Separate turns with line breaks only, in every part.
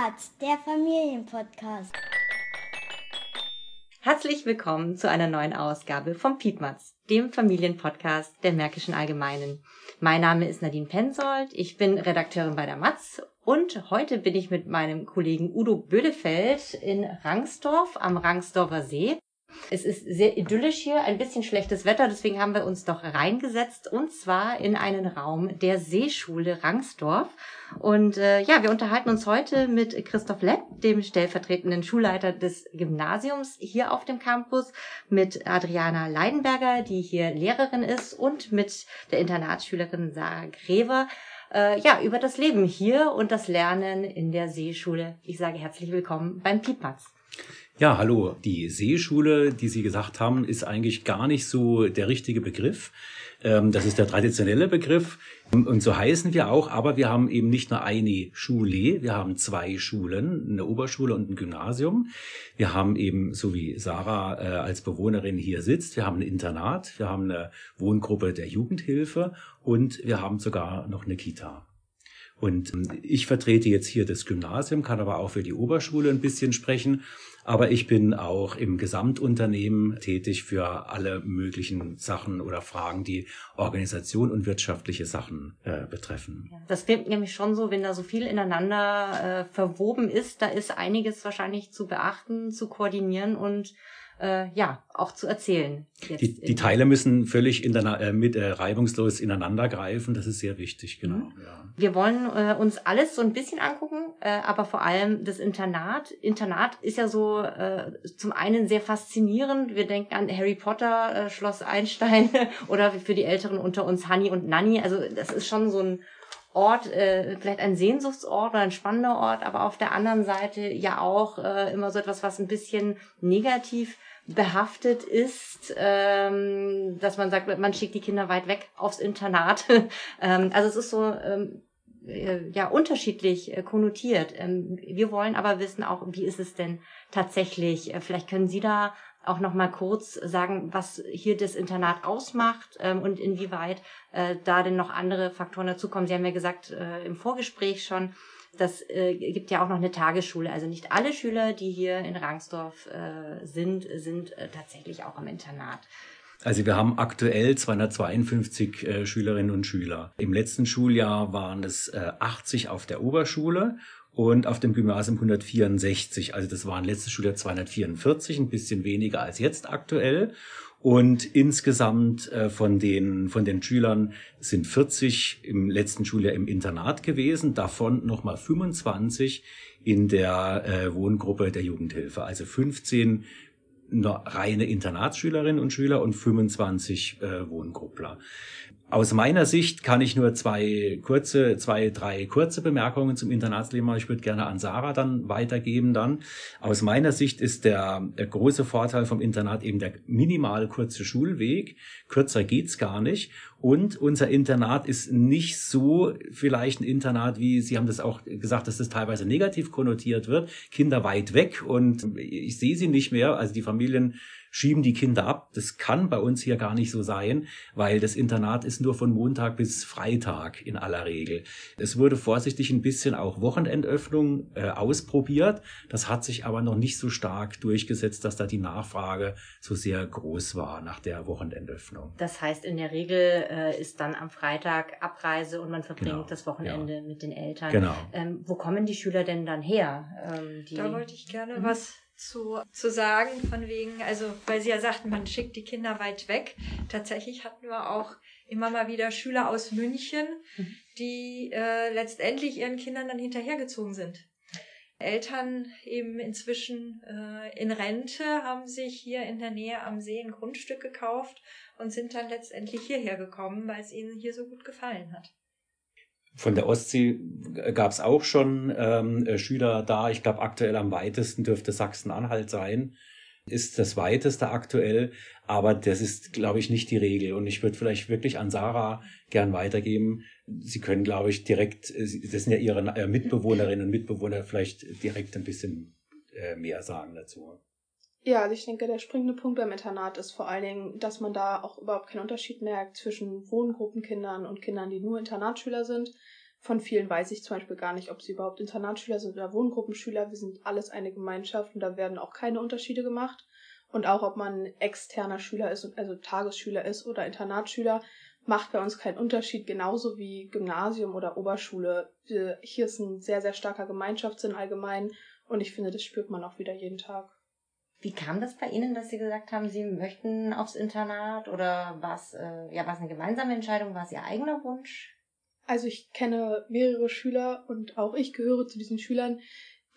Piepmatz, der Familienpodcast.
Herzlich willkommen zu einer neuen Ausgabe vom Piepmatz, dem Familienpodcast der Märkischen Allgemeinen. Mein Name ist Nadine Pensold, ich bin Redakteurin bei der Matz und heute bin ich mit meinem Kollegen Udo Bödefeld in Rangsdorf am Rangsdorfer See. Es ist sehr idyllisch hier, ein bisschen schlechtes Wetter, deswegen haben wir uns doch reingesetzt und zwar in einen Raum der Seeschule Rangsdorf. Und äh, ja, wir unterhalten uns heute mit Christoph Lepp, dem stellvertretenden Schulleiter des Gymnasiums hier auf dem Campus, mit Adriana Leidenberger, die hier Lehrerin ist, und mit der Internatsschülerin Sarah Grever. Äh, ja, über das Leben hier und das Lernen in der Seeschule. Ich sage herzlich willkommen beim Piepmatz.
Ja, hallo. Die Seeschule, die Sie gesagt haben, ist eigentlich gar nicht so der richtige Begriff. Ähm, das ist der traditionelle Begriff. Und so heißen wir auch, aber wir haben eben nicht nur eine Schule, wir haben zwei Schulen, eine Oberschule und ein Gymnasium. Wir haben eben, so wie Sarah äh, als Bewohnerin hier sitzt, wir haben ein Internat, wir haben eine Wohngruppe der Jugendhilfe und wir haben sogar noch eine Kita. Und ähm, ich vertrete jetzt hier das Gymnasium, kann aber auch für die Oberschule ein bisschen sprechen. Aber ich bin auch im Gesamtunternehmen tätig für alle möglichen Sachen oder Fragen, die Organisation und wirtschaftliche Sachen äh, betreffen.
Das klingt nämlich schon so, wenn da so viel ineinander äh, verwoben ist, da ist einiges wahrscheinlich zu beachten, zu koordinieren und äh, ja auch zu erzählen.
Die, die Teile müssen völlig in der, äh, mit, äh, reibungslos ineinander greifen. Das ist sehr wichtig, genau. Mhm. Ja.
Wir wollen äh, uns alles so ein bisschen angucken, äh, aber vor allem das Internat. Internat ist ja so äh, zum einen sehr faszinierend. Wir denken an Harry Potter, äh, Schloss Einstein oder für die Älteren unter uns Honey und Nanny. Also das ist schon so ein Ort, äh, vielleicht ein Sehnsuchtsort oder ein spannender Ort, aber auf der anderen Seite ja auch äh, immer so etwas, was ein bisschen negativ behaftet ist, ähm, dass man sagt, man schickt die Kinder weit weg aufs Internat. ähm, also es ist so ähm, äh, ja unterschiedlich äh, konnotiert. Ähm, wir wollen aber wissen auch, wie ist es denn tatsächlich? Äh, vielleicht können Sie da auch noch mal kurz sagen, was hier das Internat ausmacht ähm, und inwieweit äh, da denn noch andere Faktoren dazukommen. Sie haben ja gesagt äh, im Vorgespräch schon, das äh, gibt ja auch noch eine Tagesschule. Also nicht alle Schüler, die hier in Rangsdorf äh, sind, sind äh, tatsächlich auch im Internat.
Also wir haben aktuell 252 äh, Schülerinnen und Schüler. Im letzten Schuljahr waren es äh, 80 auf der Oberschule und auf dem Gymnasium 164. Also das waren letztes Schuljahr 244, ein bisschen weniger als jetzt aktuell. Und insgesamt äh, von den, von den Schülern sind 40 im letzten Schuljahr im Internat gewesen, davon nochmal 25 in der äh, Wohngruppe der Jugendhilfe. Also 15 reine Internatsschülerinnen und Schüler und 25 äh, Wohngruppler. Aus meiner Sicht kann ich nur zwei kurze, zwei, drei kurze Bemerkungen zum Internatsleben machen. Ich würde gerne an Sarah dann weitergeben dann. Aus meiner Sicht ist der, der große Vorteil vom Internat eben der minimal kurze Schulweg. Kürzer geht's gar nicht. Und unser Internat ist nicht so vielleicht ein Internat, wie Sie haben das auch gesagt, dass das teilweise negativ konnotiert wird. Kinder weit weg und ich sehe sie nicht mehr. Also die Familien schieben die Kinder ab. Das kann bei uns hier gar nicht so sein, weil das Internat ist nur von Montag bis Freitag in aller Regel. Es wurde vorsichtig ein bisschen auch Wochenendöffnung äh, ausprobiert. Das hat sich aber noch nicht so stark durchgesetzt, dass da die Nachfrage so sehr groß war nach der Wochenendöffnung.
Das heißt, in der Regel äh, ist dann am Freitag Abreise und man verbringt genau, das Wochenende ja. mit den Eltern.
Genau.
Ähm, wo kommen die Schüler denn dann her? Ähm,
da wollte ich gerne mhm. was zu, zu sagen, von wegen, also weil Sie ja sagten, man schickt die Kinder weit weg. Tatsächlich hatten wir auch immer mal wieder Schüler aus München, mhm. die äh, letztendlich ihren Kindern dann hinterhergezogen sind. Eltern eben inzwischen äh, in Rente haben sich hier in der Nähe am See ein Grundstück gekauft und sind dann letztendlich hierher gekommen, weil es ihnen hier so gut gefallen hat.
Von der Ostsee gab es auch schon ähm, äh, Schüler da. Ich glaube, aktuell am weitesten dürfte Sachsen-Anhalt sein. Ist das weiteste aktuell, aber das ist, glaube ich, nicht die Regel. Und ich würde vielleicht wirklich an Sarah gern weitergeben. Sie können, glaube ich, direkt, äh, das sind ja Ihre äh, Mitbewohnerinnen und Mitbewohner, vielleicht direkt ein bisschen mehr sagen dazu.
Ja, also ich denke, der springende Punkt beim Internat ist vor allen Dingen, dass man da auch überhaupt keinen Unterschied merkt zwischen Wohngruppenkindern und Kindern, die nur Internatsschüler sind. Von vielen weiß ich zum Beispiel gar nicht, ob sie überhaupt Internatsschüler sind oder Wohngruppenschüler. Wir sind alles eine Gemeinschaft und da werden auch keine Unterschiede gemacht. Und auch ob man externer Schüler ist, also Tagesschüler ist oder Internatsschüler, macht bei uns keinen Unterschied, genauso wie Gymnasium oder Oberschule. Hier ist ein sehr, sehr starker Gemeinschaftssinn allgemein und ich finde, das spürt man auch wieder jeden Tag.
Wie kam das bei Ihnen, dass Sie gesagt haben, Sie möchten aufs Internat oder war es äh, ja, eine gemeinsame Entscheidung, war es Ihr eigener Wunsch?
Also ich kenne mehrere Schüler und auch ich gehöre zu diesen Schülern,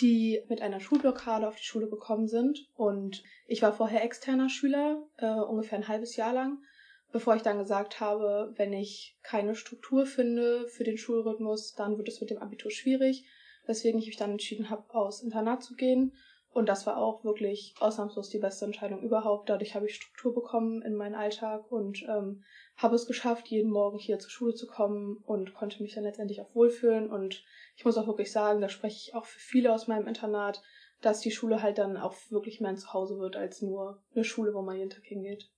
die mit einer Schulblockade auf die Schule gekommen sind. Und ich war vorher externer Schüler, äh, ungefähr ein halbes Jahr lang, bevor ich dann gesagt habe, wenn ich keine Struktur finde für den Schulrhythmus, dann wird es mit dem Abitur schwierig. Weswegen ich mich dann entschieden habe, aus Internat zu gehen. Und das war auch wirklich ausnahmslos die beste Entscheidung überhaupt. Dadurch habe ich Struktur bekommen in meinen Alltag und ähm, habe es geschafft, jeden Morgen hier zur Schule zu kommen und konnte mich dann letztendlich auch wohlfühlen. Und ich muss auch wirklich sagen, da spreche ich auch für viele aus meinem Internat, dass die Schule halt dann auch wirklich mehr ein Zuhause wird als nur eine Schule, wo man jeden Tag hingeht.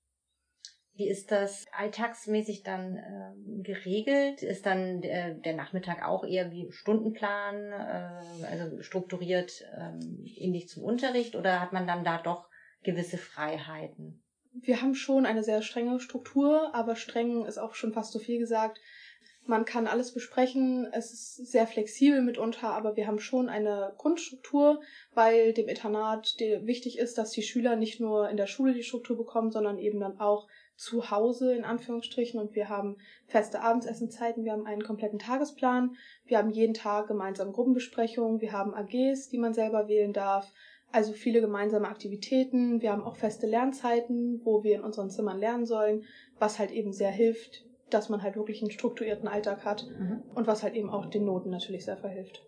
Wie ist das alltagsmäßig dann äh, geregelt? Ist dann äh, der Nachmittag auch eher wie Stundenplan, äh, also strukturiert ähm, ähnlich zum Unterricht oder hat man dann da doch gewisse Freiheiten?
Wir haben schon eine sehr strenge Struktur, aber streng ist auch schon fast so viel gesagt. Man kann alles besprechen, es ist sehr flexibel mitunter, aber wir haben schon eine Grundstruktur, weil dem Internat wichtig ist, dass die Schüler nicht nur in der Schule die Struktur bekommen, sondern eben dann auch zu Hause in Anführungsstrichen und wir haben feste Abendsessenzeiten, wir haben einen kompletten Tagesplan, wir haben jeden Tag gemeinsam Gruppenbesprechungen, wir haben AGs, die man selber wählen darf, also viele gemeinsame Aktivitäten, wir haben auch feste Lernzeiten, wo wir in unseren Zimmern lernen sollen, was halt eben sehr hilft, dass man halt wirklich einen strukturierten Alltag hat mhm. und was halt eben auch den Noten natürlich sehr verhilft.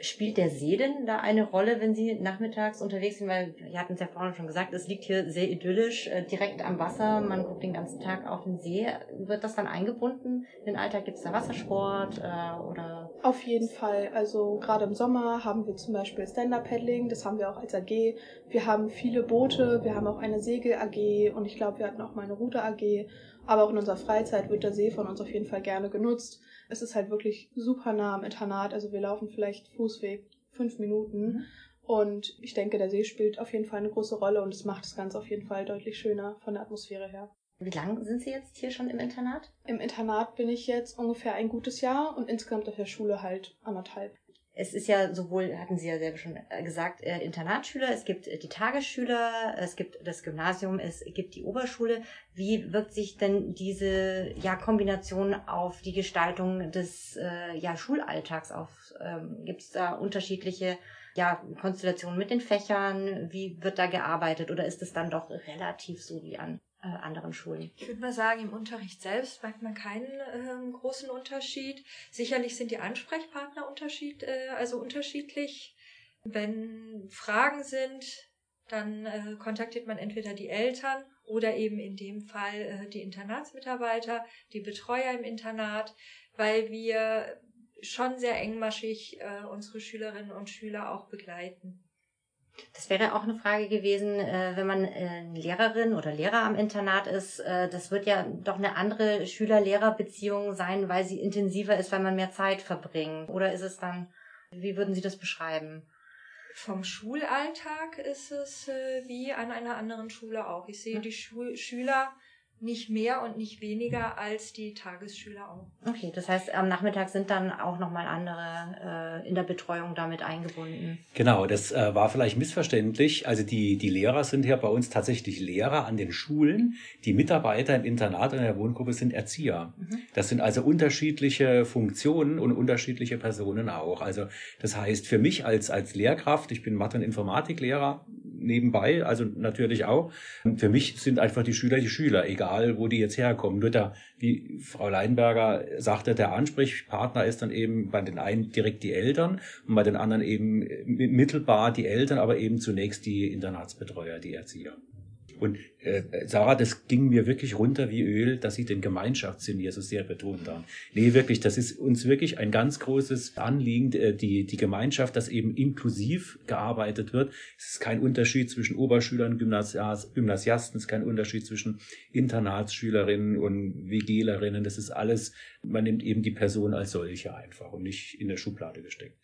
Spielt der See denn da eine Rolle, wenn Sie nachmittags unterwegs sind? Weil, wir hatten es ja vorhin schon gesagt, es liegt hier sehr idyllisch, äh, direkt am Wasser. Man guckt den ganzen Tag auf den See. Wird das dann eingebunden in den Alltag? Gibt es da Wassersport äh, oder?
Auf jeden Fall. Also gerade im Sommer haben wir zum Beispiel Stand-Up-Paddling. Das haben wir auch als AG. Wir haben viele Boote. Wir haben auch eine Segel-AG. Und ich glaube, wir hatten auch mal eine Route-AG. Aber auch in unserer Freizeit wird der See von uns auf jeden Fall gerne genutzt. Es ist halt wirklich super nah am Internat. Also wir laufen vielleicht Fußweg fünf Minuten. Mhm. Und ich denke, der See spielt auf jeden Fall eine große Rolle und es macht das Ganze auf jeden Fall deutlich schöner von der Atmosphäre her.
Wie lange sind Sie jetzt hier schon im Internat?
Im Internat bin ich jetzt ungefähr ein gutes Jahr und insgesamt auf der Schule halt anderthalb
es ist ja sowohl, hatten Sie ja selber schon äh, gesagt, äh, Internatsschüler, es gibt äh, die Tagesschüler, es gibt das Gymnasium, es gibt die Oberschule. Wie wirkt sich denn diese ja, Kombination auf die Gestaltung des äh, ja, Schulalltags auf? Ähm, gibt es da unterschiedliche ja, Konstellationen mit den Fächern? Wie wird da gearbeitet oder ist es dann doch relativ so wie an äh, anderen Schulen.
Ich würde mal sagen, im Unterricht selbst merkt man keinen äh, großen Unterschied. Sicherlich sind die Ansprechpartner unterschied, äh, also unterschiedlich. Wenn Fragen sind, dann äh, kontaktiert man entweder die Eltern oder eben in dem Fall äh, die Internatsmitarbeiter, die Betreuer im Internat, weil wir schon sehr engmaschig äh, unsere Schülerinnen und Schüler auch begleiten.
Das wäre auch eine Frage gewesen, äh, wenn man äh, Lehrerin oder Lehrer am Internat ist. Äh, das wird ja doch eine andere Schüler-Lehrer-Beziehung sein, weil sie intensiver ist, weil man mehr Zeit verbringt. Oder ist es dann, wie würden Sie das beschreiben?
Vom Schulalltag ist es wie an einer anderen Schule auch. Ich sehe die Schul Schüler nicht mehr und nicht weniger als die Tagesschüler auch.
Okay, das heißt, am Nachmittag sind dann auch nochmal andere äh, in der Betreuung damit eingebunden.
Genau, das äh, war vielleicht missverständlich. Also die, die Lehrer sind hier bei uns tatsächlich Lehrer an den Schulen. Die Mitarbeiter im Internat und in der Wohngruppe sind Erzieher. Mhm. Das sind also unterschiedliche Funktionen und unterschiedliche Personen auch. Also das heißt, für mich als, als Lehrkraft, ich bin Mathe- und Informatiklehrer, nebenbei, also natürlich auch. Für mich sind einfach die Schüler die Schüler, egal wo die jetzt herkommen. Nur da, wie Frau Leinberger sagte, der Ansprechpartner ist dann eben bei den einen direkt die Eltern und bei den anderen eben mittelbar die Eltern, aber eben zunächst die Internatsbetreuer, die Erzieher. Und äh, Sarah, das ging mir wirklich runter wie Öl, dass sie den Gemeinschaftssinn hier so sehr betont haben. Nee, wirklich, das ist uns wirklich ein ganz großes Anliegen, äh, die, die Gemeinschaft, dass eben inklusiv gearbeitet wird. Es ist kein Unterschied zwischen Oberschülern, Gymnasias, Gymnasiasten, es ist kein Unterschied zwischen Internatsschülerinnen und WGlerinnen. Das ist alles, man nimmt eben die Person als solche einfach und nicht in der Schublade gesteckt.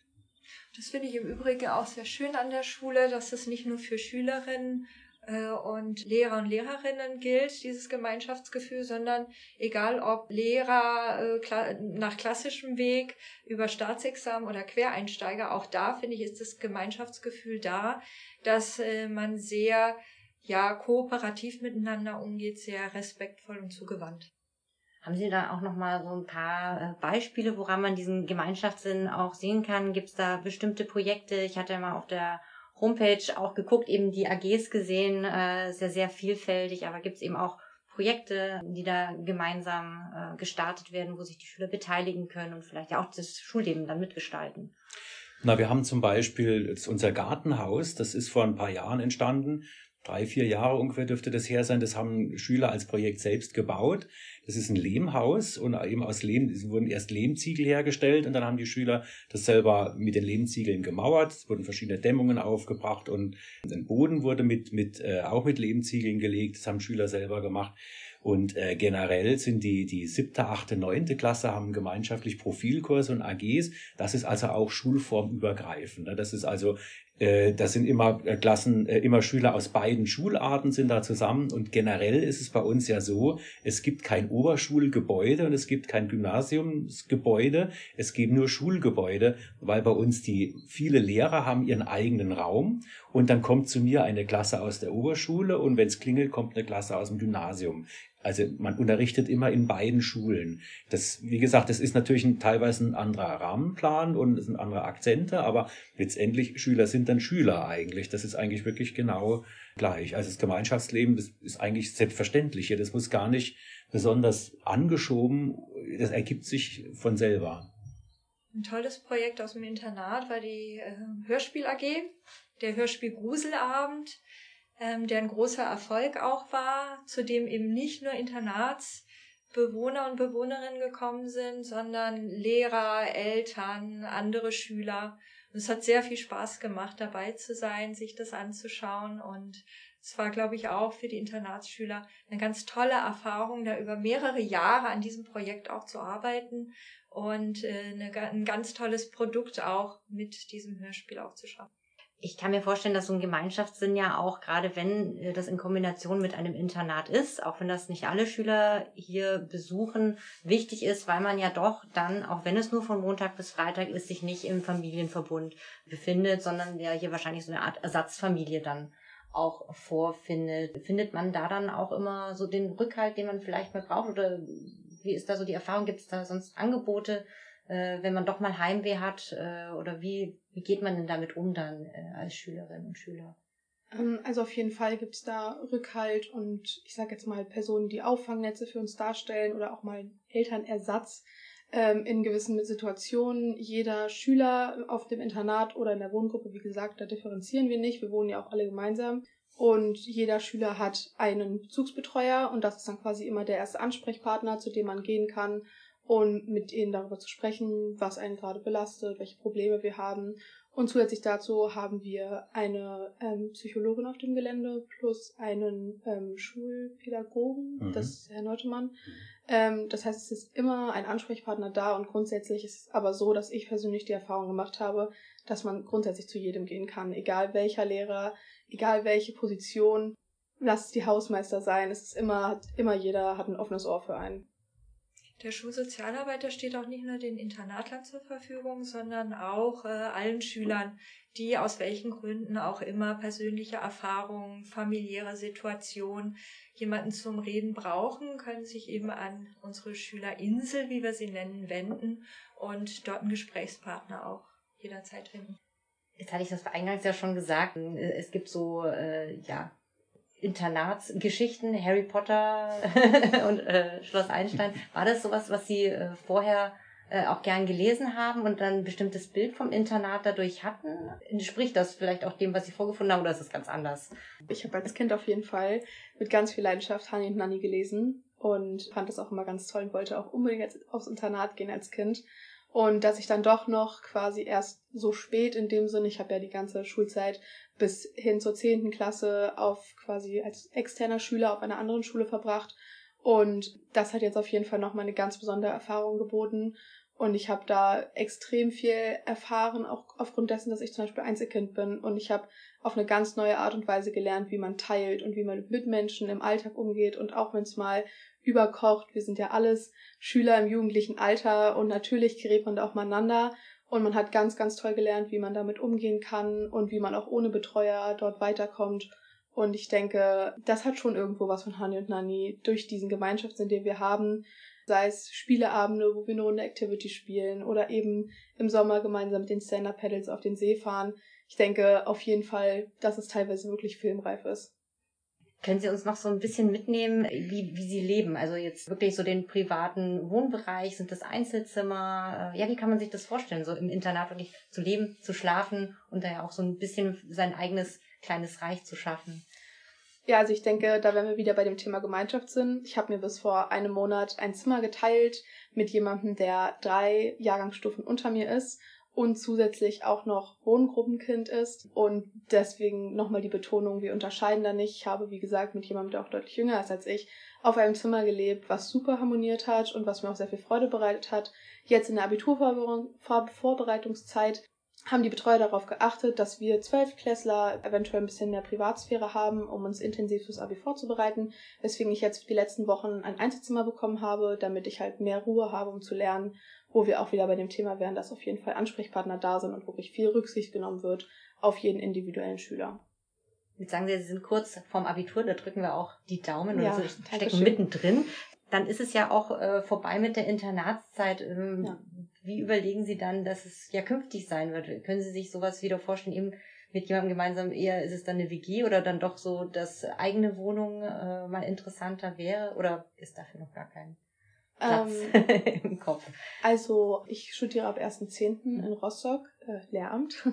Das finde ich im Übrigen auch sehr schön an der Schule, dass es nicht nur für Schülerinnen und Lehrer und Lehrerinnen gilt, dieses Gemeinschaftsgefühl, sondern egal ob Lehrer äh, nach klassischem Weg über Staatsexamen oder Quereinsteiger, auch da finde ich, ist das Gemeinschaftsgefühl da, dass äh, man sehr ja kooperativ miteinander umgeht, sehr respektvoll und zugewandt.
Haben Sie da auch noch mal so ein paar Beispiele, woran man diesen Gemeinschaftssinn auch sehen kann? Gibt es da bestimmte Projekte? Ich hatte ja mal auf der Homepage auch geguckt, eben die AGs gesehen, äh, sehr, sehr vielfältig, aber gibt es eben auch Projekte, die da gemeinsam äh, gestartet werden, wo sich die Schüler beteiligen können und vielleicht ja auch das Schulleben dann mitgestalten.
Na, wir haben zum Beispiel unser Gartenhaus, das ist vor ein paar Jahren entstanden drei, vier Jahre ungefähr dürfte das her sein. Das haben Schüler als Projekt selbst gebaut. Das ist ein Lehmhaus und eben aus Lehm, es wurden erst Lehmziegel hergestellt und dann haben die Schüler das selber mit den Lehmziegeln gemauert. Es wurden verschiedene Dämmungen aufgebracht und ein Boden wurde mit, mit, äh, auch mit Lehmziegeln gelegt. Das haben Schüler selber gemacht. Und äh, generell sind die, die siebte, achte, neunte Klasse haben gemeinschaftlich Profilkurse und AGs. Das ist also auch schulformübergreifend. Ne? Das ist also das sind immer äh, Klassen, äh, immer Schüler aus beiden Schularten sind da zusammen. Und generell ist es bei uns ja so, es gibt kein Oberschulgebäude und es gibt kein Gymnasiumsgebäude, es gibt nur Schulgebäude, weil bei uns die viele Lehrer haben ihren eigenen Raum. Und dann kommt zu mir eine Klasse aus der Oberschule und wenn es klingelt, kommt eine Klasse aus dem Gymnasium. Also man unterrichtet immer in beiden Schulen. Das, wie gesagt, das ist natürlich ein, teilweise ein anderer Rahmenplan und es sind andere Akzente, aber letztendlich Schüler sind dann Schüler eigentlich. Das ist eigentlich wirklich genau gleich. Also das Gemeinschaftsleben, das ist eigentlich selbstverständlich. Das muss gar nicht besonders angeschoben. Das ergibt sich von selber.
Ein tolles Projekt aus dem Internat war die äh, Hörspiel AG, der Hörspiel Gruselabend ähm, der ein großer Erfolg auch war, zu dem eben nicht nur Internatsbewohner und Bewohnerinnen gekommen sind, sondern Lehrer, Eltern, andere Schüler. Und es hat sehr viel Spaß gemacht, dabei zu sein, sich das anzuschauen und es war, glaube ich, auch für die Internatsschüler eine ganz tolle Erfahrung, da über mehrere Jahre an diesem Projekt auch zu arbeiten und äh, eine, ein ganz tolles Produkt auch mit diesem Hörspiel auch zu schaffen
ich kann mir vorstellen, dass so ein Gemeinschaftssinn ja auch, gerade wenn äh, das in Kombination mit einem Internat ist, auch wenn das nicht alle Schüler hier besuchen, wichtig ist, weil man ja doch dann, auch wenn es nur von Montag bis Freitag ist, sich nicht im Familienverbund befindet, sondern ja hier wahrscheinlich so eine Art Ersatzfamilie dann auch vorfindet. Findet man da dann auch immer so den Rückhalt, den man vielleicht mal braucht? Oder wie ist da so die Erfahrung? Gibt es da sonst Angebote, äh, wenn man doch mal Heimweh hat? Äh, oder wie, wie geht man denn damit um dann äh, als Schülerin und Schüler?
Ähm, also auf jeden Fall gibt es da Rückhalt und ich sage jetzt mal Personen, die Auffangnetze für uns darstellen oder auch mal Elternersatz ähm, in gewissen Situationen. Jeder Schüler auf dem Internat oder in der Wohngruppe, wie gesagt, da differenzieren wir nicht. Wir wohnen ja auch alle gemeinsam. Und jeder Schüler hat einen Bezugsbetreuer und das ist dann quasi immer der erste Ansprechpartner, zu dem man gehen kann und mit ihnen darüber zu sprechen, was einen gerade belastet, welche Probleme wir haben. Und zusätzlich dazu haben wir eine ähm, Psychologin auf dem Gelände plus einen ähm, Schulpädagogen, mhm. das ist Herr Neutemann. Ähm, das heißt, es ist immer ein Ansprechpartner da und grundsätzlich ist es aber so, dass ich persönlich die Erfahrung gemacht habe, dass man grundsätzlich zu jedem gehen kann, egal welcher Lehrer, egal welche Position, lass es die Hausmeister sein, es ist immer, immer jeder hat ein offenes Ohr für einen.
Der Schulsozialarbeiter steht auch nicht nur den Internatlern zur Verfügung, sondern auch äh, allen Schülern, die aus welchen Gründen auch immer persönliche Erfahrungen, familiäre Situation, jemanden zum Reden brauchen, können sich eben an unsere Schülerinsel, wie wir sie nennen, wenden und dort einen Gesprächspartner auch jederzeit finden.
Jetzt hatte ich das eingangs ja schon gesagt. Es gibt so, äh, ja, Internatsgeschichten, Harry Potter und äh, Schloss Einstein. War das sowas, was Sie äh, vorher äh, auch gern gelesen haben und dann ein bestimmtes Bild vom Internat dadurch hatten? Entspricht das vielleicht auch dem, was Sie vorgefunden haben, oder ist es ganz anders?
Ich habe als Kind auf jeden Fall mit ganz viel Leidenschaft Hani und Nanny gelesen und fand das auch immer ganz toll und wollte auch unbedingt aufs Internat gehen als Kind. Und dass ich dann doch noch quasi erst so spät in dem Sinne, ich habe ja die ganze Schulzeit bis hin zur zehnten Klasse auf quasi als externer Schüler auf einer anderen Schule verbracht. Und das hat jetzt auf jeden Fall nochmal eine ganz besondere Erfahrung geboten. Und ich habe da extrem viel erfahren, auch aufgrund dessen, dass ich zum Beispiel Einzelkind bin. Und ich habe auf eine ganz neue Art und Weise gelernt, wie man teilt und wie man mit Menschen im Alltag umgeht. Und auch wenn es mal überkocht, wir sind ja alles Schüler im jugendlichen Alter und natürlich gerät man da auch miteinander. Und man hat ganz, ganz toll gelernt, wie man damit umgehen kann und wie man auch ohne Betreuer dort weiterkommt. Und ich denke, das hat schon irgendwo was von Hani und Nani durch diesen Gemeinschaftssinn, den wir haben. Sei es Spieleabende, wo wir eine Runde Activity spielen oder eben im Sommer gemeinsam mit den Stand-Up-Pedals auf den See fahren. Ich denke auf jeden Fall, dass es teilweise wirklich filmreif ist.
Können Sie uns noch so ein bisschen mitnehmen, wie, wie Sie leben? Also jetzt wirklich so den privaten Wohnbereich, sind das Einzelzimmer? Äh, ja, wie kann man sich das vorstellen, so im Internat wirklich zu leben, zu schlafen und da ja auch so ein bisschen sein eigenes kleines Reich zu schaffen?
Ja, also ich denke, da wären wir wieder bei dem Thema Gemeinschaftssinn. Ich habe mir bis vor einem Monat ein Zimmer geteilt mit jemandem, der drei Jahrgangsstufen unter mir ist und zusätzlich auch noch Wohngruppenkind ist. Und deswegen nochmal die Betonung, wir unterscheiden da nicht. Ich habe, wie gesagt, mit jemandem, der auch deutlich jünger ist als ich, auf einem Zimmer gelebt, was super harmoniert hat und was mir auch sehr viel Freude bereitet hat. Jetzt in der Abiturvorbereitungszeit haben die Betreuer darauf geachtet, dass wir Zwölfklässler eventuell ein bisschen mehr Privatsphäre haben, um uns intensiv fürs Abi vorzubereiten, weswegen ich jetzt die letzten Wochen ein Einzelzimmer bekommen habe, damit ich halt mehr Ruhe habe, um zu lernen wo wir auch wieder bei dem Thema wären, dass auf jeden Fall Ansprechpartner da sind und wirklich viel Rücksicht genommen wird auf jeden individuellen Schüler.
Jetzt sagen Sie, Sie sind kurz vorm Abitur, da drücken wir auch die Daumen
ja,
und so stecken mittendrin. Dann ist es ja auch äh, vorbei mit der Internatszeit. Ähm, ja. Wie überlegen Sie dann, dass es ja künftig sein wird? Können Sie sich sowas wieder vorstellen, eben mit jemandem gemeinsam eher ist es dann eine WG oder dann doch so, dass eigene Wohnung äh, mal interessanter wäre oder ist dafür noch gar kein Platz ähm, im Kopf.
Also ich studiere ab 1.10. Mhm. in Rostock, äh, Lehramt.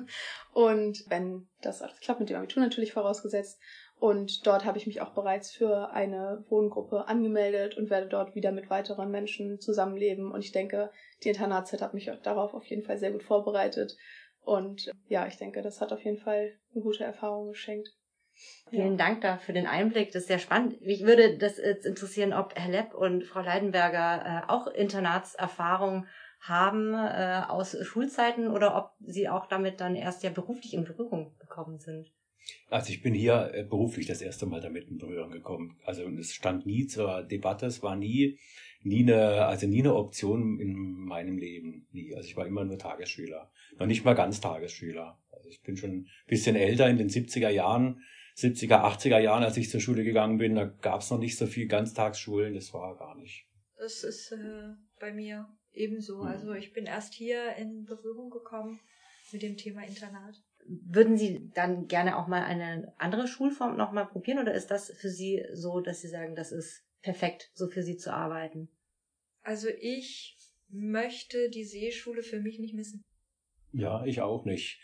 Und wenn das alles klappt, mit dem Abitur natürlich vorausgesetzt. Und dort habe ich mich auch bereits für eine Wohngruppe angemeldet und werde dort wieder mit weiteren Menschen zusammenleben. Und ich denke, die Internatszeit hat mich darauf auf jeden Fall sehr gut vorbereitet. Und ja, ich denke, das hat auf jeden Fall eine gute Erfahrung geschenkt.
Vielen ja. Dank da für den Einblick. Das ist sehr spannend. Mich würde das jetzt interessieren, ob Herr Lepp und Frau Leidenberger äh, auch Internatserfahrung haben äh, aus Schulzeiten oder ob sie auch damit dann erst ja beruflich in Berührung gekommen sind.
Also ich bin hier äh, beruflich das erste Mal damit in Berührung gekommen. Also es stand nie zur Debatte, es war nie, nie eine, also nie eine Option in meinem Leben. Nie. Also ich war immer nur Tagesschüler. Noch nicht mal ganz Tagesschüler. Also ich bin schon ein bisschen älter in den 70er Jahren 70er, 80er Jahren, als ich zur Schule gegangen bin, da gab es noch nicht so viel Ganztagsschulen, das war gar nicht.
Das ist äh, bei mir ebenso. Mhm. Also ich bin erst hier in Berührung gekommen mit dem Thema Internat.
Würden Sie dann gerne auch mal eine andere Schulform nochmal probieren oder ist das für Sie so, dass Sie sagen, das ist perfekt, so für Sie zu arbeiten?
Also ich möchte die Seeschule für mich nicht missen.
Ja, ich auch nicht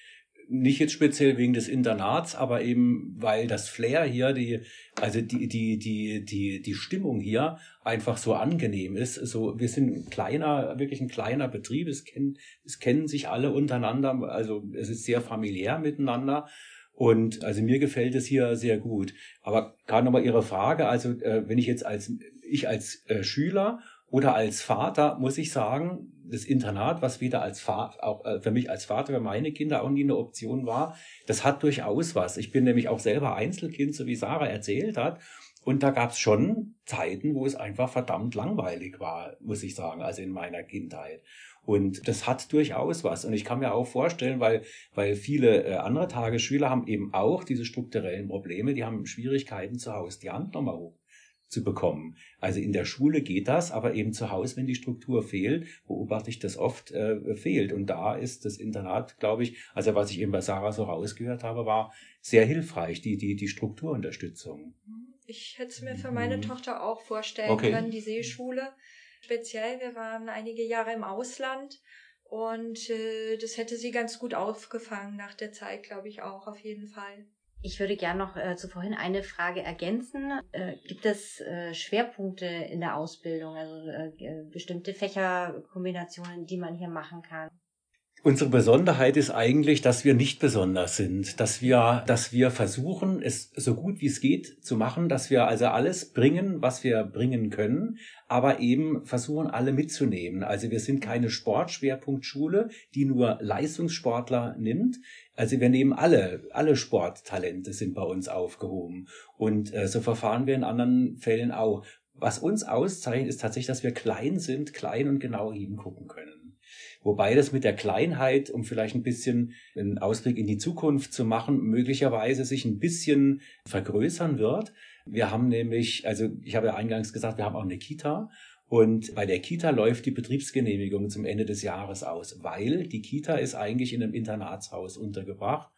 nicht jetzt speziell wegen des Internats, aber eben weil das Flair hier, die, also die, die, die, die, die Stimmung hier einfach so angenehm ist. So, wir sind ein kleiner, wirklich ein kleiner Betrieb. Es kennen, es kennen sich alle untereinander. Also es ist sehr familiär miteinander. Und also mir gefällt es hier sehr gut. Aber gerade nochmal Ihre Frage, also äh, wenn ich jetzt als ich als äh, Schüler oder als Vater muss ich sagen, das Internat, was weder als Vater, auch äh, für mich als Vater für meine Kinder auch nie eine Option war, das hat durchaus was. Ich bin nämlich auch selber Einzelkind, so wie Sarah erzählt hat. Und da gab es schon Zeiten, wo es einfach verdammt langweilig war, muss ich sagen, also in meiner Kindheit. Und das hat durchaus was. Und ich kann mir auch vorstellen, weil, weil viele äh, andere Tagesschüler haben eben auch diese strukturellen Probleme, die haben Schwierigkeiten zu Hause, die Hand nochmal hoch zu bekommen. Also in der Schule geht das, aber eben zu Hause, wenn die Struktur fehlt, beobachte ich das oft äh, fehlt. Und da ist das Internat, glaube ich, also was ich eben bei Sarah so rausgehört habe, war sehr hilfreich, die, die, die Strukturunterstützung.
Ich hätte es mir für meine mhm. Tochter auch vorstellen okay. können, die Seeschule. Speziell, wir waren einige Jahre im Ausland und äh, das hätte sie ganz gut aufgefangen nach der Zeit, glaube ich auch, auf jeden Fall.
Ich würde gerne noch äh, zu eine Frage ergänzen. Äh, gibt es äh, Schwerpunkte in der Ausbildung, also äh, bestimmte Fächerkombinationen, die man hier machen kann?
Unsere Besonderheit ist eigentlich, dass wir nicht besonders sind, dass wir, dass wir versuchen, es so gut wie es geht zu machen, dass wir also alles bringen, was wir bringen können, aber eben versuchen, alle mitzunehmen. Also wir sind keine Sportschwerpunktschule, die nur Leistungssportler nimmt. Also wir nehmen alle, alle Sporttalente sind bei uns aufgehoben. Und äh, so verfahren wir in anderen Fällen auch. Was uns auszeichnet, ist tatsächlich, dass wir klein sind, klein und genau hingucken können. Wobei das mit der Kleinheit, um vielleicht ein bisschen einen Ausblick in die Zukunft zu machen, möglicherweise sich ein bisschen vergrößern wird. Wir haben nämlich, also ich habe ja eingangs gesagt, wir haben auch eine Kita und bei der Kita läuft die Betriebsgenehmigung zum Ende des Jahres aus, weil die Kita ist eigentlich in einem Internatshaus untergebracht.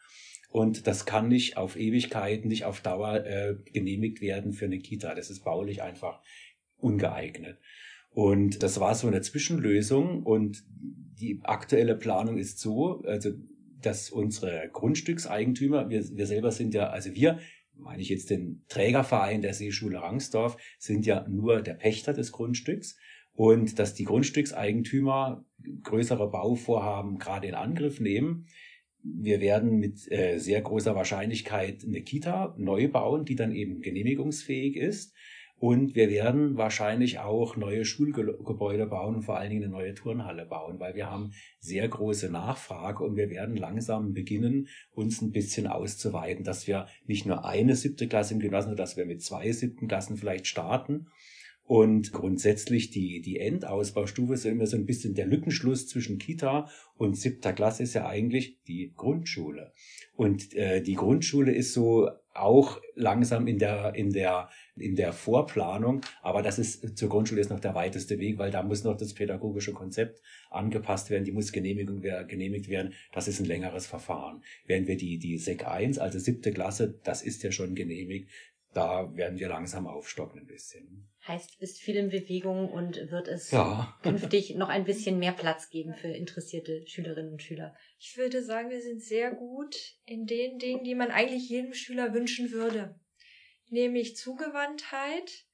Und das kann nicht auf Ewigkeiten, nicht auf Dauer äh, genehmigt werden für eine Kita. Das ist baulich einfach ungeeignet. Und das war so eine Zwischenlösung. Und die aktuelle Planung ist so, also, dass unsere Grundstückseigentümer, wir, wir selber sind ja, also wir, meine ich jetzt den Trägerverein der Seeschule Rangsdorf, sind ja nur der Pächter des Grundstücks und dass die Grundstückseigentümer größere Bauvorhaben gerade in Angriff nehmen. Wir werden mit äh, sehr großer Wahrscheinlichkeit eine Kita neu bauen, die dann eben genehmigungsfähig ist. Und wir werden wahrscheinlich auch neue Schulgebäude bauen und vor allen Dingen eine neue Turnhalle bauen, weil wir haben sehr große Nachfrage und wir werden langsam beginnen, uns ein bisschen auszuweiten, dass wir nicht nur eine siebte Klasse im Gymnasium, sondern dass wir mit zwei siebten Klassen vielleicht starten. Und grundsätzlich die, die Endausbaustufe ist immer so ein bisschen der Lückenschluss zwischen Kita und siebter Klasse ist ja eigentlich die Grundschule. Und äh, die Grundschule ist so auch langsam in der, in der, in der Vorplanung. Aber das ist, zur Grundschule ist noch der weiteste Weg, weil da muss noch das pädagogische Konzept angepasst werden. Die muss Genehmigung, genehmigt werden. Das ist ein längeres Verfahren. Während wir die, die SEC 1, also siebte Klasse, das ist ja schon genehmigt. Da werden wir langsam aufstocken ein bisschen.
Heißt, ist viel in Bewegung und wird es ja. künftig noch ein bisschen mehr Platz geben für interessierte Schülerinnen und Schüler?
Ich würde sagen, wir sind sehr gut in den Dingen, die man eigentlich jedem Schüler wünschen würde. Nämlich Zugewandtheit.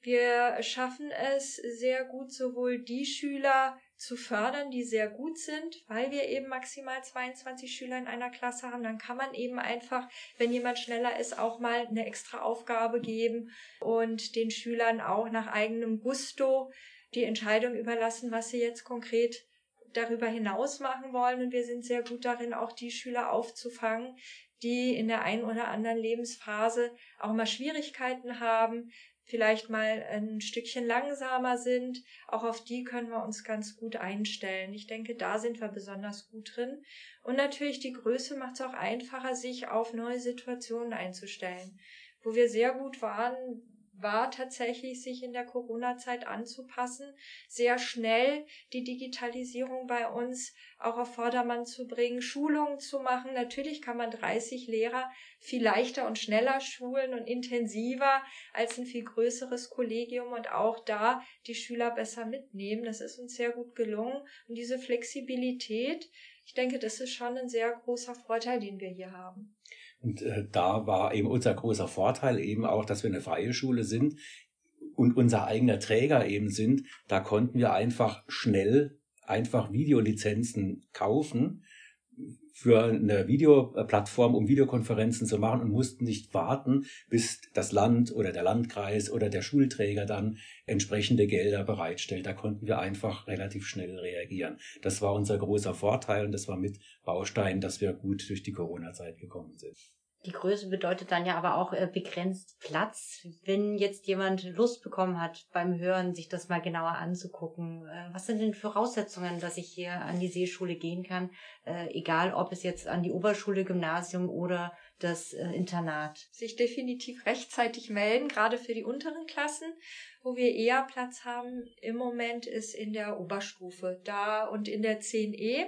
Wir schaffen es sehr gut, sowohl die Schüler zu fördern, die sehr gut sind, weil wir eben maximal 22 Schüler in einer Klasse haben. Dann kann man eben einfach, wenn jemand schneller ist, auch mal eine extra Aufgabe geben und den Schülern auch nach eigenem Gusto die Entscheidung überlassen, was sie jetzt konkret darüber hinaus machen wollen. Und wir sind sehr gut darin, auch die Schüler aufzufangen, die in der einen oder anderen Lebensphase auch mal Schwierigkeiten haben, vielleicht mal ein Stückchen langsamer sind, auch auf die können wir uns ganz gut einstellen. Ich denke, da sind wir besonders gut drin. Und natürlich die Größe macht es auch einfacher, sich auf neue Situationen einzustellen. Wo wir sehr gut waren, war tatsächlich, sich in der Corona-Zeit anzupassen, sehr schnell die Digitalisierung bei uns auch auf Vordermann zu bringen, Schulungen zu machen. Natürlich kann man 30 Lehrer viel leichter und schneller schulen und intensiver als ein viel größeres Kollegium und auch da die Schüler besser mitnehmen. Das ist uns sehr gut gelungen. Und diese Flexibilität, ich denke, das ist schon ein sehr großer Vorteil, den wir hier haben.
Und äh, da war eben unser großer Vorteil eben auch, dass wir eine freie Schule sind und unser eigener Träger eben sind. Da konnten wir einfach schnell einfach Videolizenzen kaufen für eine Videoplattform, um Videokonferenzen zu machen und mussten nicht warten, bis das Land oder der Landkreis oder der Schulträger dann entsprechende Gelder bereitstellt. Da konnten wir einfach relativ schnell reagieren. Das war unser großer Vorteil und das war mit Baustein, dass wir gut durch die Corona-Zeit gekommen sind.
Die Größe bedeutet dann ja aber auch äh, begrenzt Platz. Wenn jetzt jemand Lust bekommen hat, beim Hören sich das mal genauer anzugucken, äh, was sind denn Voraussetzungen, dass ich hier an die Seeschule gehen kann? Äh, egal, ob es jetzt an die Oberschule, Gymnasium oder das äh, Internat.
Sich definitiv rechtzeitig melden, gerade für die unteren Klassen. Wo wir eher Platz haben im Moment ist in der Oberstufe da und in der 10e.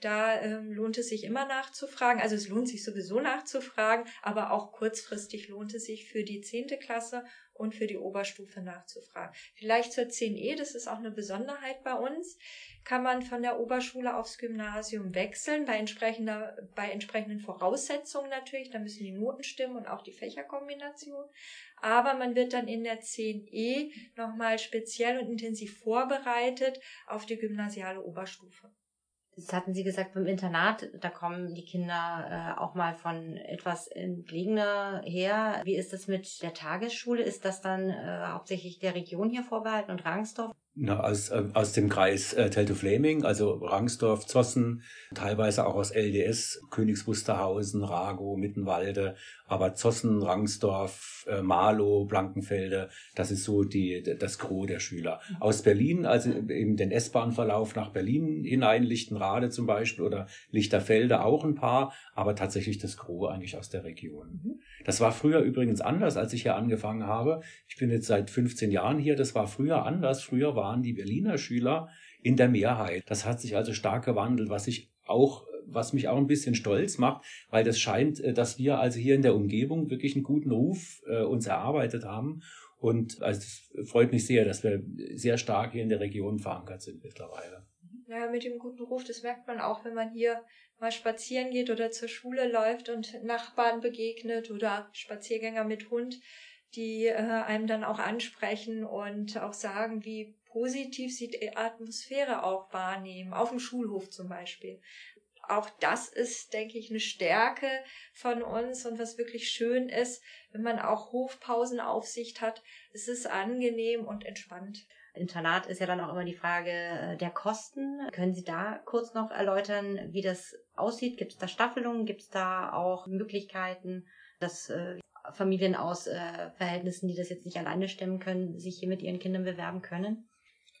Da ähm, lohnt es sich immer nachzufragen. Also es lohnt sich sowieso nachzufragen, aber auch kurzfristig lohnt es sich für die zehnte Klasse und für die Oberstufe nachzufragen. Vielleicht zur 10e, das ist auch eine Besonderheit bei uns, kann man von der Oberschule aufs Gymnasium wechseln, bei, entsprechender, bei entsprechenden Voraussetzungen natürlich, da müssen die Noten stimmen und auch die Fächerkombination. Aber man wird dann in der 10e nochmal speziell und intensiv vorbereitet auf die gymnasiale Oberstufe.
Das hatten Sie gesagt beim Internat, da kommen die Kinder äh, auch mal von etwas entlegener her. Wie ist das mit der Tagesschule? Ist das dann äh, hauptsächlich der Region hier vorbehalten und Rangsdorf?
Na, aus, äh, aus dem Kreis äh, Teltow-Fleming, also Rangsdorf, Zossen, teilweise auch aus LDS, Königs Wusterhausen, Rago, Mittenwalde, aber Zossen, Rangsdorf, äh, Marlow, Blankenfelde, das ist so die, das Gros der Schüler. Aus Berlin, also eben den S-Bahn-Verlauf nach Berlin hinein, Lichtenrade zum Beispiel oder Lichterfelde auch ein paar, aber tatsächlich das Gros eigentlich aus der Region. Mhm. Das war früher übrigens anders, als ich hier angefangen habe. Ich bin jetzt seit 15 Jahren hier, das war früher anders. Früher war waren die Berliner Schüler in der Mehrheit. Das hat sich also stark gewandelt, was ich auch was mich auch ein bisschen stolz macht, weil das scheint, äh, dass wir also hier in der Umgebung wirklich einen guten Ruf äh, uns erarbeitet haben. Und also es freut mich sehr, dass wir sehr stark hier in der Region verankert sind mittlerweile.
Ja, mit dem guten Ruf, das merkt man auch, wenn man hier mal spazieren geht oder zur Schule läuft und Nachbarn begegnet oder Spaziergänger mit Hund, die äh, einem dann auch ansprechen und auch sagen, wie positiv sie die Atmosphäre auch wahrnehmen, auf dem Schulhof zum Beispiel. Auch das ist, denke ich, eine Stärke von uns und was wirklich schön ist, wenn man auch Hofpausenaufsicht hat. Es ist angenehm und entspannt.
Internat ist ja dann auch immer die Frage äh, der Kosten. Können Sie da kurz noch erläutern, wie das aussieht? Gibt es da Staffelungen? Gibt es da auch Möglichkeiten, dass äh, Familien aus äh, Verhältnissen, die das jetzt nicht alleine stemmen können, sich hier mit ihren Kindern bewerben können?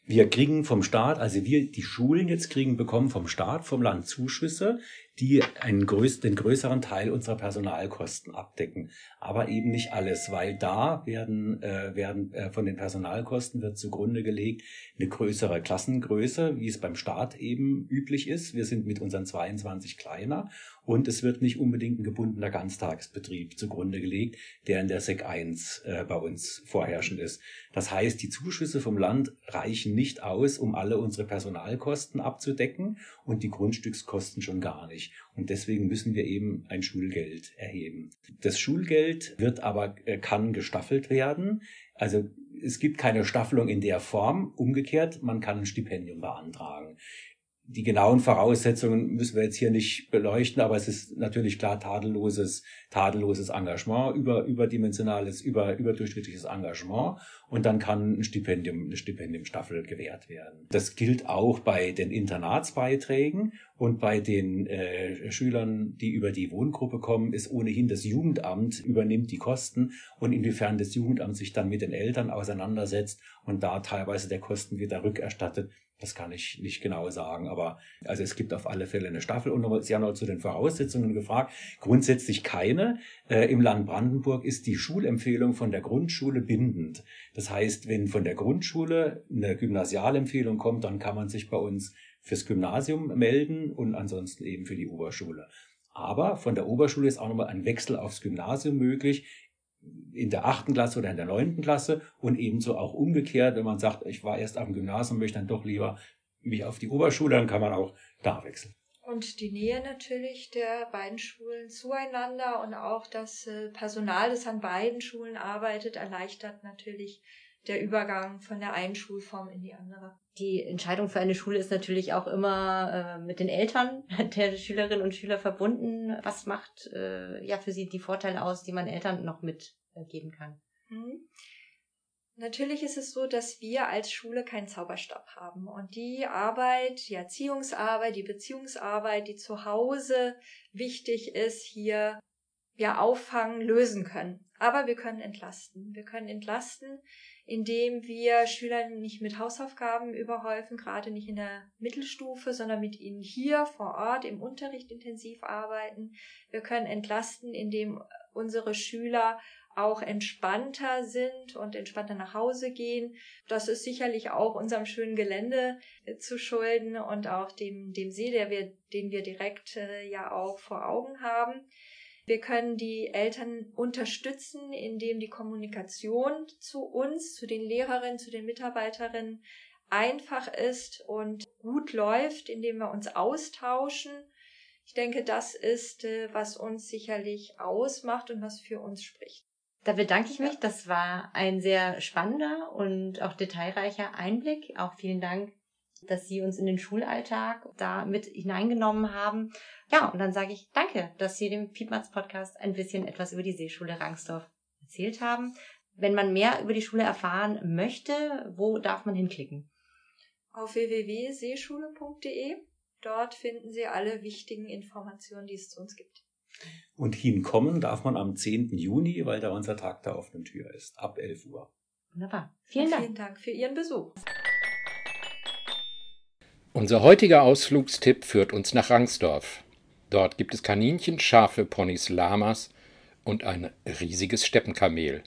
Wir kriegen vom Staat, also wir, die Schulen jetzt kriegen, bekommen vom Staat, vom Land Zuschüsse, die einen größ den größeren Teil unserer Personalkosten abdecken. Aber eben nicht alles, weil da werden, äh, werden äh, von den Personalkosten wird zugrunde gelegt eine größere Klassengröße, wie es beim Staat eben üblich ist. Wir sind mit unseren 22 kleiner und es wird nicht unbedingt ein gebundener Ganztagsbetrieb zugrunde gelegt, der in der SEC 1 äh, bei uns vorherrschend ist. Das heißt, die Zuschüsse vom Land reichen nicht aus, um alle unsere Personalkosten abzudecken und die Grundstückskosten schon gar nicht. Und deswegen müssen wir eben ein Schulgeld erheben. Das Schulgeld wird aber, äh, kann gestaffelt werden. Also es gibt keine Staffelung in der Form. Umgekehrt, man kann ein Stipendium beantragen die genauen Voraussetzungen müssen wir jetzt hier nicht beleuchten, aber es ist natürlich klar tadelloses, tadelloses Engagement, über, überdimensionales, über, überdurchschnittliches Engagement und dann kann ein Stipendium, eine Stipendiumstaffel gewährt werden. Das gilt auch bei den Internatsbeiträgen und bei den äh, Schülern, die über die Wohngruppe kommen, ist ohnehin das Jugendamt übernimmt die Kosten und inwiefern das Jugendamt sich dann mit den Eltern auseinandersetzt und da teilweise der Kosten wieder rückerstattet, das kann ich nicht genau sagen, aber also es gibt auf alle Fälle eine Staffel. Und Sie haben noch zu den Voraussetzungen gefragt. Grundsätzlich keine. Äh, Im Land Brandenburg ist die Schulempfehlung von der Grundschule bindend. Das heißt, wenn von der Grundschule eine Gymnasialempfehlung kommt, dann kann man sich bei uns fürs Gymnasium melden und ansonsten eben für die Oberschule. Aber von der Oberschule ist auch nochmal ein Wechsel aufs Gymnasium möglich in der achten Klasse oder in der neunten Klasse und ebenso auch umgekehrt, wenn man sagt, ich war erst dem Gymnasium, möchte dann doch lieber mich auf die Oberschule, dann kann man auch da wechseln.
Und die Nähe natürlich der beiden Schulen zueinander und auch das äh, Personal, das an beiden Schulen arbeitet, erleichtert natürlich der Übergang von der einen Schulform in die andere.
Die Entscheidung für eine Schule ist natürlich auch immer äh, mit den Eltern der Schülerinnen und Schüler verbunden. Was macht äh, ja für Sie die Vorteile aus, die man Eltern noch mitgeben kann? Mhm.
Natürlich ist es so, dass wir als Schule keinen Zauberstab haben und die Arbeit, die Erziehungsarbeit, die Beziehungsarbeit, die zu Hause wichtig ist, hier ja auffangen, lösen können. Aber wir können entlasten. Wir können entlasten, indem wir Schülern nicht mit Hausaufgaben überhäufen, gerade nicht in der Mittelstufe, sondern mit ihnen hier vor Ort im Unterricht intensiv arbeiten. Wir können entlasten, indem unsere Schüler auch entspannter sind und entspannter nach Hause gehen. Das ist sicherlich auch unserem schönen Gelände äh, zu schulden und auch dem, dem See, der wir, den wir direkt äh, ja auch vor Augen haben. Wir können die Eltern unterstützen, indem die Kommunikation zu uns, zu den Lehrerinnen, zu den Mitarbeiterinnen einfach ist und gut läuft, indem wir uns austauschen. Ich denke, das ist, äh, was uns sicherlich ausmacht und was für uns spricht.
Da bedanke ich mich. Das war ein sehr spannender und auch detailreicher Einblick. Auch vielen Dank, dass Sie uns in den Schulalltag da mit hineingenommen haben. Ja, und dann sage ich danke, dass Sie dem Piepmatz Podcast ein bisschen etwas über die Seeschule Rangsdorf erzählt haben. Wenn man mehr über die Schule erfahren möchte, wo darf man hinklicken?
Auf www.seeschule.de. Dort finden Sie alle wichtigen Informationen, die es zu uns gibt.
Und hinkommen darf man am 10. Juni, weil da unser Tag der offenen Tür ist, ab 11 Uhr.
Wunderbar. Vielen Dank.
Vielen Dank für Ihren Besuch.
Unser heutiger Ausflugstipp führt uns nach Rangsdorf. Dort gibt es Kaninchen, Schafe, Ponys, Lamas und ein riesiges Steppenkamel.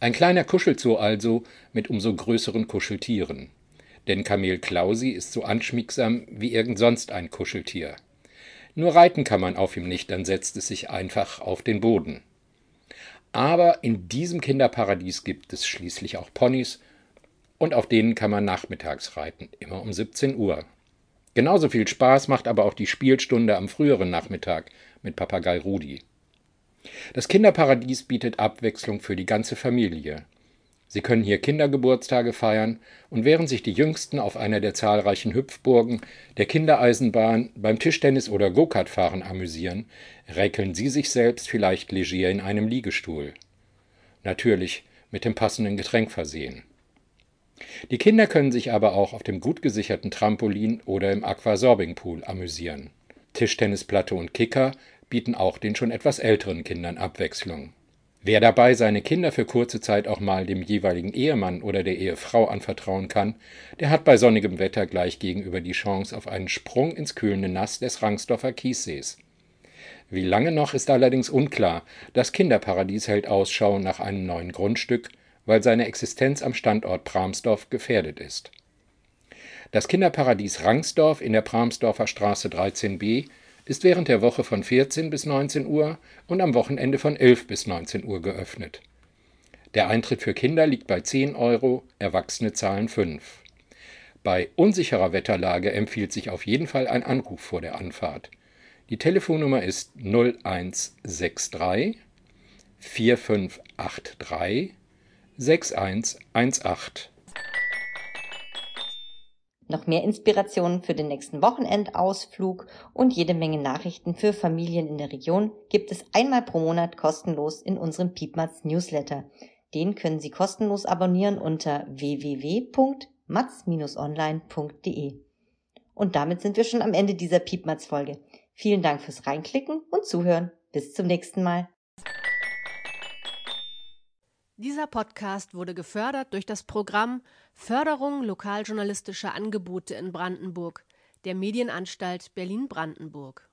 Ein kleiner Kuschelzoo also mit umso größeren Kuscheltieren. Denn Kamel Klausi ist so anschmiegsam wie irgend sonst ein Kuscheltier. Nur reiten kann man auf ihm nicht, dann setzt es sich einfach auf den Boden. Aber in diesem Kinderparadies gibt es schließlich auch Ponys und auf denen kann man nachmittags reiten, immer um 17 Uhr. Genauso viel Spaß macht aber auch die Spielstunde am früheren Nachmittag mit Papagei Rudi. Das Kinderparadies bietet Abwechslung für die ganze Familie. Sie können hier Kindergeburtstage feiern und während sich die Jüngsten auf einer der zahlreichen Hüpfburgen, der Kindereisenbahn, beim Tischtennis oder Go-Kart-Fahren amüsieren, räkeln Sie sich selbst vielleicht leger in einem Liegestuhl. Natürlich mit dem passenden Getränk versehen. Die Kinder können sich aber auch auf dem gut gesicherten Trampolin oder im Aquasorbing-Pool amüsieren. Tischtennisplatte und Kicker bieten auch den schon etwas älteren Kindern Abwechslung. Wer dabei seine Kinder für kurze Zeit auch mal dem jeweiligen Ehemann oder der Ehefrau anvertrauen kann, der hat bei sonnigem Wetter gleich gegenüber die Chance auf einen Sprung ins kühlende Nass des Rangsdorfer Kiessees. Wie lange noch ist allerdings unklar. Das Kinderparadies hält Ausschau nach einem neuen Grundstück, weil seine Existenz am Standort Pramsdorf gefährdet ist. Das Kinderparadies Rangsdorf in der Pramsdorfer Straße 13b ist während der Woche von 14 bis 19 Uhr und am Wochenende von 11 bis 19 Uhr geöffnet. Der Eintritt für Kinder liegt bei 10 Euro, Erwachsene zahlen 5. Bei unsicherer Wetterlage empfiehlt sich auf jeden Fall ein Anruf vor der Anfahrt. Die Telefonnummer ist 0163 4583 6118.
Noch mehr Inspirationen für den nächsten Wochenendausflug und jede Menge Nachrichten für Familien in der Region gibt es einmal pro Monat kostenlos in unserem Piepmatz Newsletter. Den können Sie kostenlos abonnieren unter www.matz-online.de. Und damit sind wir schon am Ende dieser Piepmatz-Folge. Vielen Dank fürs Reinklicken und Zuhören. Bis zum nächsten Mal.
Dieser Podcast wurde gefördert durch das Programm Förderung lokaljournalistischer Angebote in Brandenburg der Medienanstalt Berlin-Brandenburg.